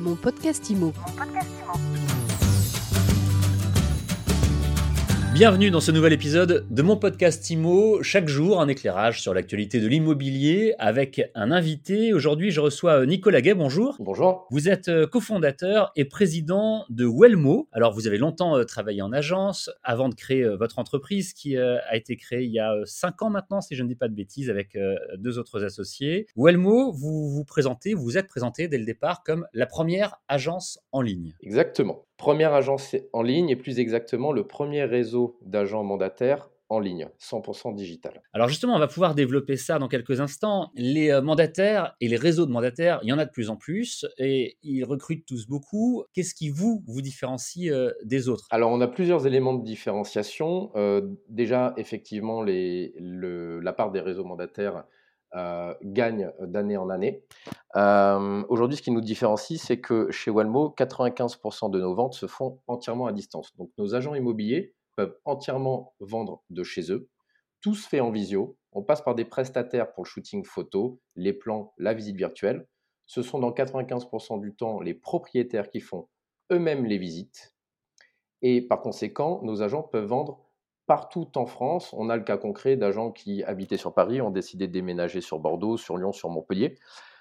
Mon podcast IMO. Bienvenue dans ce nouvel épisode de mon podcast IMO. Chaque jour, un éclairage sur l'actualité de l'immobilier avec un invité. Aujourd'hui, je reçois Nicolas Gay. Bonjour. Bonjour. Vous êtes euh, cofondateur et président de Wellmo. Alors, vous avez longtemps euh, travaillé en agence avant de créer euh, votre entreprise qui a été créée il y a cinq ans maintenant, si je ne dis pas de bêtises, avec deux autres associés. Wellmo, vous vous présentez, vous vous êtes présenté dès le départ comme la première agence en ligne. Exactement première agence en ligne et plus exactement le premier réseau d'agents mandataires en ligne, 100% digital. Alors justement, on va pouvoir développer ça dans quelques instants. Les euh, mandataires et les réseaux de mandataires, il y en a de plus en plus et ils recrutent tous beaucoup. Qu'est-ce qui vous vous différencie euh, des autres? Alors on a plusieurs éléments de différenciation. Euh, déjà, effectivement, les, la part des réseaux mandataires euh, gagne d'année en année. Euh, aujourd'hui, ce qui nous différencie, c'est que chez Walmo, 95% de nos ventes se font entièrement à distance. Donc nos agents immobiliers peuvent entièrement vendre de chez eux. Tout se fait en visio. On passe par des prestataires pour le shooting photo, les plans, la visite virtuelle. Ce sont dans 95% du temps les propriétaires qui font eux-mêmes les visites. Et par conséquent, nos agents peuvent vendre partout en France. On a le cas concret d'agents qui habitaient sur Paris, ont décidé de déménager sur Bordeaux, sur Lyon, sur Montpellier.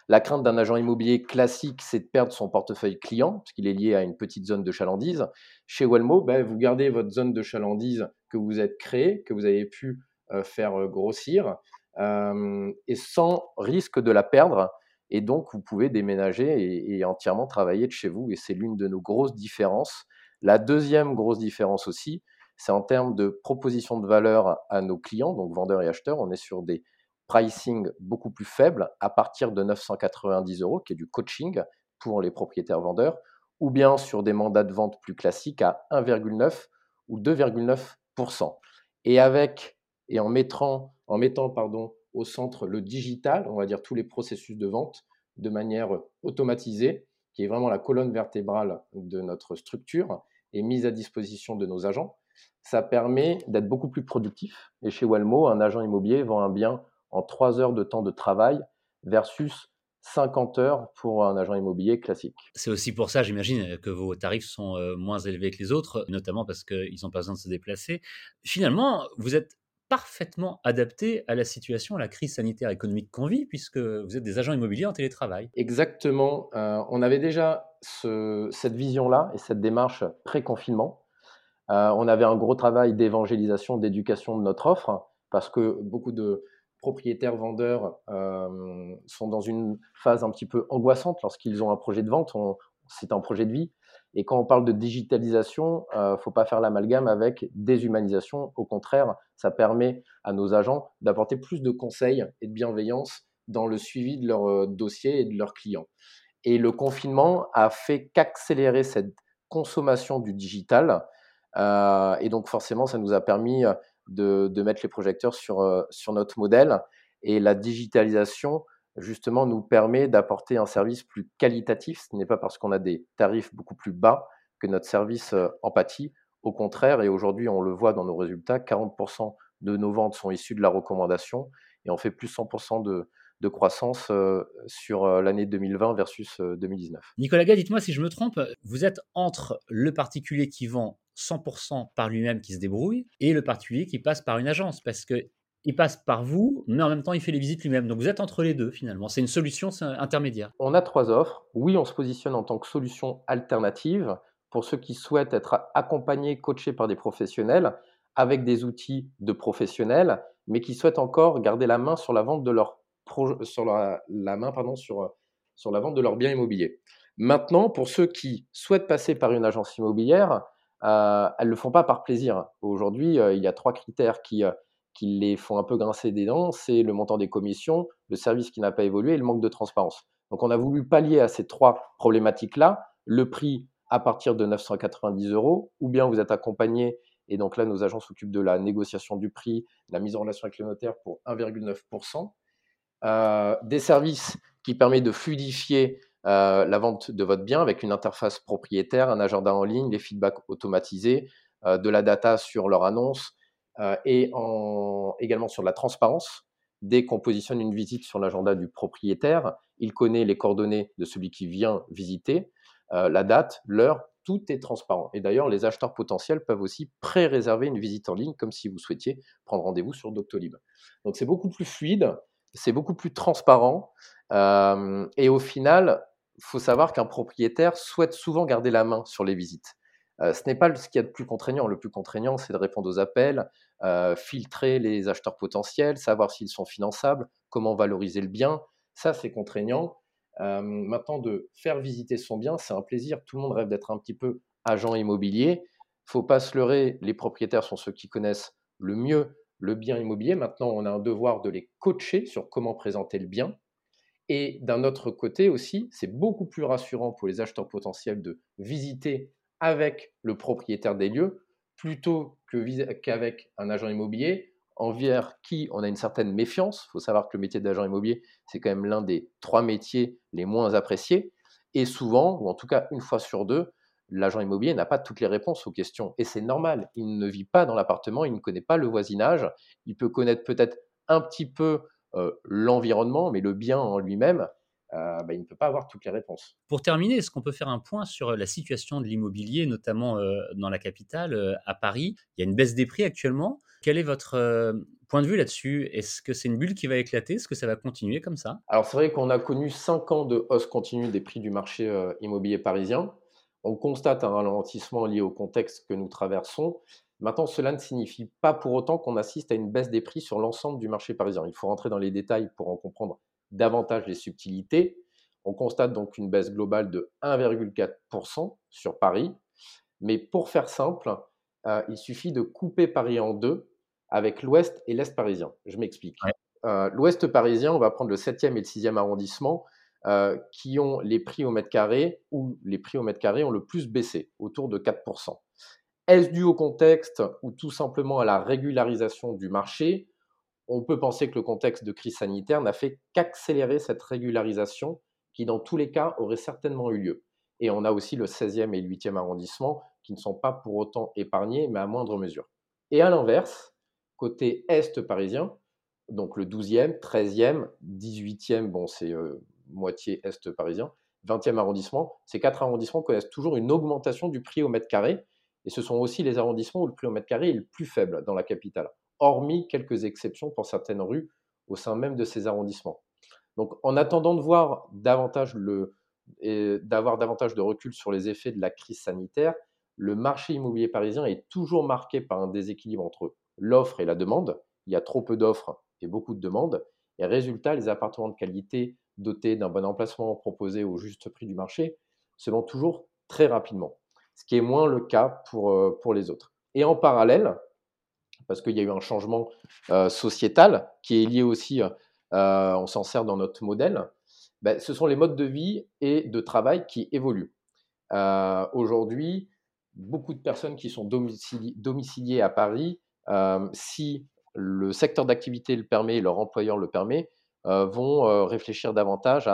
La crainte d'un agent immobilier classique, c'est de perdre son portefeuille client, parce qu'il est lié à une petite zone de chalandise. Chez Wellmo, ben, vous gardez votre zone de chalandise que vous êtes créée, que vous avez pu euh, faire euh, grossir, euh, et sans risque de la perdre. Et donc, vous pouvez déménager et entièrement travailler de chez vous. Et c'est l'une de nos grosses différences. La deuxième grosse différence aussi, c'est en termes de proposition de valeur à nos clients, donc vendeurs et acheteurs, on est sur des pricing beaucoup plus faibles à partir de 990 euros, qui est du coaching pour les propriétaires vendeurs, ou bien sur des mandats de vente plus classiques à 1,9 ou 2,9%. Et avec et en mettant, en mettant pardon, au centre le digital, on va dire tous les processus de vente de manière automatisée, qui est vraiment la colonne vertébrale de notre structure et mise à disposition de nos agents, ça permet d'être beaucoup plus productif. Et chez Walmo, un agent immobilier vend un bien en 3 heures de temps de travail versus 50 heures pour un agent immobilier classique. C'est aussi pour ça, j'imagine, que vos tarifs sont euh, moins élevés que les autres, notamment parce qu'ils n'ont pas besoin de se déplacer. Finalement, vous êtes parfaitement adapté à la situation, à la crise sanitaire économique qu'on vit, puisque vous êtes des agents immobiliers en télétravail. Exactement. Euh, on avait déjà cette vision-là et cette démarche pré-confinement. Euh, on avait un gros travail d'évangélisation, d'éducation de notre offre, parce que beaucoup de propriétaires vendeurs euh, sont dans une phase un petit peu angoissante lorsqu'ils ont un projet de vente. C'est un projet de vie. Et quand on parle de digitalisation, il euh, ne faut pas faire l'amalgame avec déshumanisation. Au contraire, ça permet à nos agents d'apporter plus de conseils et de bienveillance dans le suivi de leurs dossiers et de leurs clients. Et le confinement a fait qu'accélérer cette consommation du digital et donc forcément, ça nous a permis euh, de, mettre les projecteurs sur, euh, sur notre modèle. Et la digitalisation, justement, nous permet d'apporter un service plus qualitatif. Ce n'est pas parce qu'on a des tarifs beaucoup plus bas que notre service empathie. Au contraire, et aujourd'hui, on le voit dans nos résultats, 40% de nos ventes sont issues de la recommandation et on fait plus 100% de, de croissance sur l'année 2020 versus 2019. Nicolas Gay, dites-moi si je me trompe, vous êtes entre le particulier qui vend 100% par lui-même qui se débrouille et le particulier qui passe par une agence parce que il passe par vous, mais en même temps, il fait les visites lui-même. Donc vous êtes entre les deux finalement. C'est une solution intermédiaire. On a trois offres. Oui, on se positionne en tant que solution alternative pour ceux qui souhaitent être accompagnés, coachés par des professionnels avec des outils de professionnels, mais qui souhaitent encore garder la main sur la vente de leur sur la, main pardon, sur, sur la vente de leur bien immobilier. Maintenant, pour ceux qui souhaitent passer par une agence immobilière, euh, elles le font pas par plaisir. Aujourd'hui, euh, il y a trois critères qui, euh, qui les font un peu grincer des dents. C'est le montant des commissions, le service qui n'a pas évolué et le manque de transparence. Donc on a voulu pallier à ces trois problématiques-là. Le prix à partir de 990 euros, ou bien vous êtes accompagné, et donc là nos agents s'occupent de la négociation du prix, la mise en relation avec le notaire pour 1,9%. des services qui permettent de fluidifier euh, la vente de votre bien avec une interface propriétaire, un agenda en ligne, les feedbacks automatisés, euh, de la data sur leur annonce euh, et également sur la transparence. dès qu'on positionne une visite sur l'agenda du propriétaire, il connaît les coordonnées de celui qui vient visiter, la date, l'heure, tout est transparent. Et d'ailleurs, les acheteurs potentiels peuvent aussi pré-réserver une visite en ligne comme si vous souhaitiez prendre rendez-vous sur Doctolib. Donc c'est beaucoup plus fluide, c'est beaucoup plus transparent. Et au final, faut savoir qu'un propriétaire souhaite souvent garder la main sur les visites. Euh, ce n'est pas ce qu'il y a de plus contraignant. Le plus contraignant, c'est de répondre aux appels, euh, filtrer les acheteurs potentiels, savoir s'ils sont finançables, comment valoriser le bien. Ça, c'est contraignant. Euh, maintenant, de faire visiter son bien, c'est un plaisir. Tout le monde rêve d'être un petit peu agent immobilier. faut pas se leurrer, les propriétaires sont ceux qui connaissent le mieux le bien immobilier. Maintenant, on a un devoir de les coacher sur comment présenter le bien. Et d'un autre côté aussi, c'est beaucoup plus rassurant pour les acheteurs potentiels de visiter avec le propriétaire des lieux plutôt qu'avec un agent immobilier envers qui on a une certaine méfiance. Il faut savoir que le métier d'agent immobilier, c'est quand même l'un des trois métiers les moins appréciés. Et souvent, ou en tout cas une fois sur deux, l'agent immobilier n'a pas toutes les réponses aux questions. Et c'est normal, il ne vit pas dans l'appartement, il ne connaît pas le voisinage, il peut connaître peut-être un petit peu l'environnement, mais le bien en lui-même, euh, bah, il ne peut pas avoir toutes les réponses. Pour terminer, est-ce qu'on peut faire un point sur la situation de l'immobilier, notamment euh, dans la capitale, euh, à Paris? Il y a une baisse des prix actuellement. Quel est votre point de vue là-dessus? Est-ce que c'est une bulle qui va éclater? Est-ce que ça va continuer comme ça? Alors c'est vrai qu'on a connu 5 ans de hausse continue des prix du marché immobilier parisien. On constate un ralentissement lié au contexte que nous traversons. Maintenant, cela ne signifie pas pour autant qu'on assiste à une baisse des prix sur l'ensemble du marché parisien. Il faut rentrer dans les détails pour en comprendre davantage les subtilités. On constate donc une baisse globale de 1,4% sur Paris. Mais pour faire simple, euh, il suffit de couper Paris en deux avec l'ouest et l'est parisien. Je m'explique. Euh, l'ouest parisien, on va prendre le 7e et le 6e arrondissement, euh, qui ont les prix au mètre carré, ou les prix au mètre carré ont le plus baissé, autour de 4%. Est-ce dû au contexte ou tout simplement à la régularisation du marché? On peut penser que le contexte de crise sanitaire n'a fait qu'accélérer cette régularisation qui, dans tous les cas, aurait certainement eu lieu. Et on a aussi le 16e et le 8e arrondissement qui ne sont pas pour autant épargnés, mais à moindre mesure. Et à l'inverse, côté est parisien, donc le 12e, 13e, 18e, bon, c'est euh, moitié est parisien, 20e arrondissement, ces quatre arrondissements connaissent toujours une augmentation du prix au mètre carré. Et ce sont aussi les arrondissements où le prix au mètre carré est le plus faible dans la capitale hormis quelques exceptions pour certaines rues au sein même de ces arrondissements. Donc, en attendant de voir davantage d'avoir davantage de recul sur les effets de la crise sanitaire, le marché immobilier parisien est toujours marqué par un déséquilibre entre l'offre et la demande. Il y a trop peu d'offres et beaucoup de demandes. Et résultat, les appartements de qualité dotés d'un bon emplacement proposé au juste prix du marché se vendent toujours très rapidement, ce qui est moins le cas pour, euh, pour les autres. Et en parallèle, parce qu'il y a eu un changement euh, sociétal qui est lié aussi, euh, on s'en sert dans notre modèle, ben, ce sont les modes de vie et de travail qui évoluent. Aujourd'hui, beaucoup de personnes qui sont domiciliées à Paris, si le secteur d'activité le permet et leur employeur le permet, vont réfléchir davantage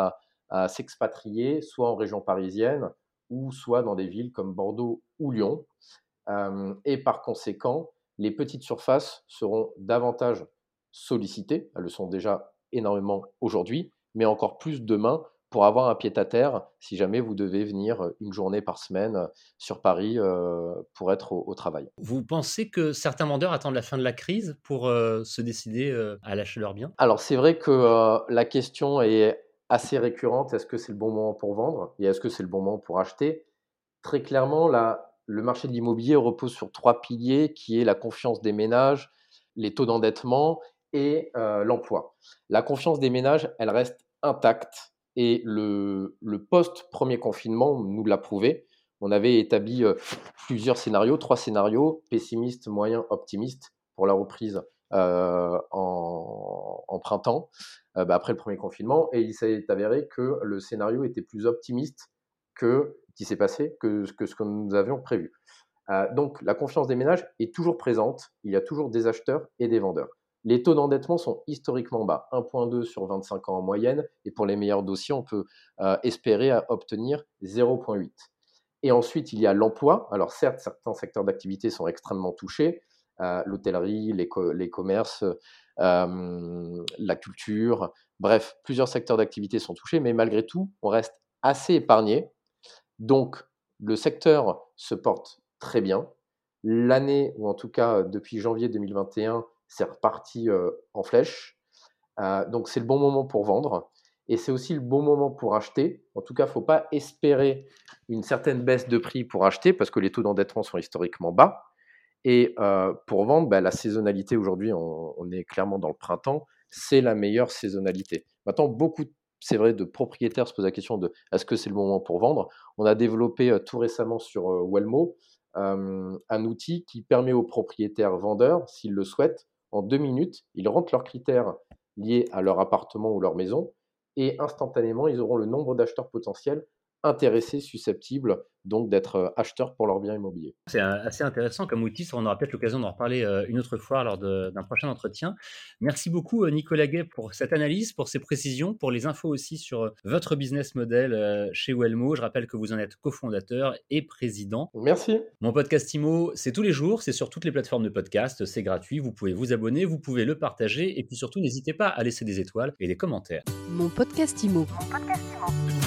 à s'expatrier, soit en région parisienne, ou soit dans des villes comme Bordeaux ou Lyon. et par conséquent, les petites surfaces seront davantage sollicitées. Elles le sont déjà énormément aujourd'hui, mais encore plus demain pour avoir un pied-à-terre si jamais vous devez venir une journée par semaine sur Paris pour être au, travail. Vous pensez que certains vendeurs attendent la fin de la crise pour euh, se décider euh, à lâcher leurs biens? Alors c'est vrai que la question est assez récurrente. Est-ce que c'est le bon moment pour vendre et est-ce que c'est le bon moment pour acheter? Très clairement, la, le marché de l'immobilier repose sur trois piliers qui est la confiance des ménages, les taux d'endettement et euh, l'emploi. La confiance des ménages, elle reste intacte et le, post-premier confinement nous l'a prouvé. On avait établi euh, plusieurs scénarios, trois scénarios, pessimiste, moyen, optimiste pour la reprise euh, en, printemps, bah, après le premier confinement. Et il s'est avéré que le scénario était plus optimiste que qui s'est passé que, que, ce que nous avions prévu. Euh, donc la confiance des ménages est toujours présente, il y a toujours des acheteurs et des vendeurs. Les taux d'endettement sont historiquement bas, 1,2 sur 25 ans en moyenne, et pour les meilleurs dossiers, on peut euh, espérer obtenir 0,8. Et ensuite, il y a l'emploi. Alors certes, certains secteurs d'activité sont extrêmement touchés, l'hôtellerie, les, commerces, la culture, bref, plusieurs secteurs d'activité sont touchés, mais malgré tout, on reste assez épargné. Donc, le secteur se porte très bien. L'année, ou en tout cas depuis janvier 2021, c'est reparti en flèche. donc, c'est le bon moment pour vendre. Et c'est aussi le bon moment pour acheter. En tout cas, il faut pas espérer une certaine baisse de prix pour acheter parce que les taux d'endettement sont historiquement bas. Et pour vendre, bah, la saisonnalité aujourd'hui, on, est clairement dans le printemps, c'est la meilleure saisonnalité. Maintenant, beaucoup, c'est vrai, de propriétaires se posent la question de est-ce que c'est le moment pour vendre? On a développé tout récemment sur Wellmo un outil qui permet aux propriétaires vendeurs, s'ils le souhaitent, en deux minutes, ils rentrent leurs critères liés à leur appartement ou leur maison et instantanément, ils auront le nombre d'acheteurs potentiels intéressés, susceptibles donc d'être acheteurs pour leurs biens immobiliers. C'est assez intéressant comme outil, on aura peut-être l'occasion d'en reparler une autre fois lors d'un prochain entretien. Merci beaucoup Nicolas Gay pour cette analyse, pour ces précisions, pour les infos aussi sur votre business model chez Wellmo. Je rappelle que vous en êtes cofondateur et président. Merci. Mon podcast IMO, c'est tous les jours, c'est sur toutes les plateformes de podcast, c'est gratuit, vous pouvez vous abonner, vous pouvez le partager et puis surtout n'hésitez pas à laisser des étoiles et des commentaires. Mon podcast IMO. Mon podcast IMO.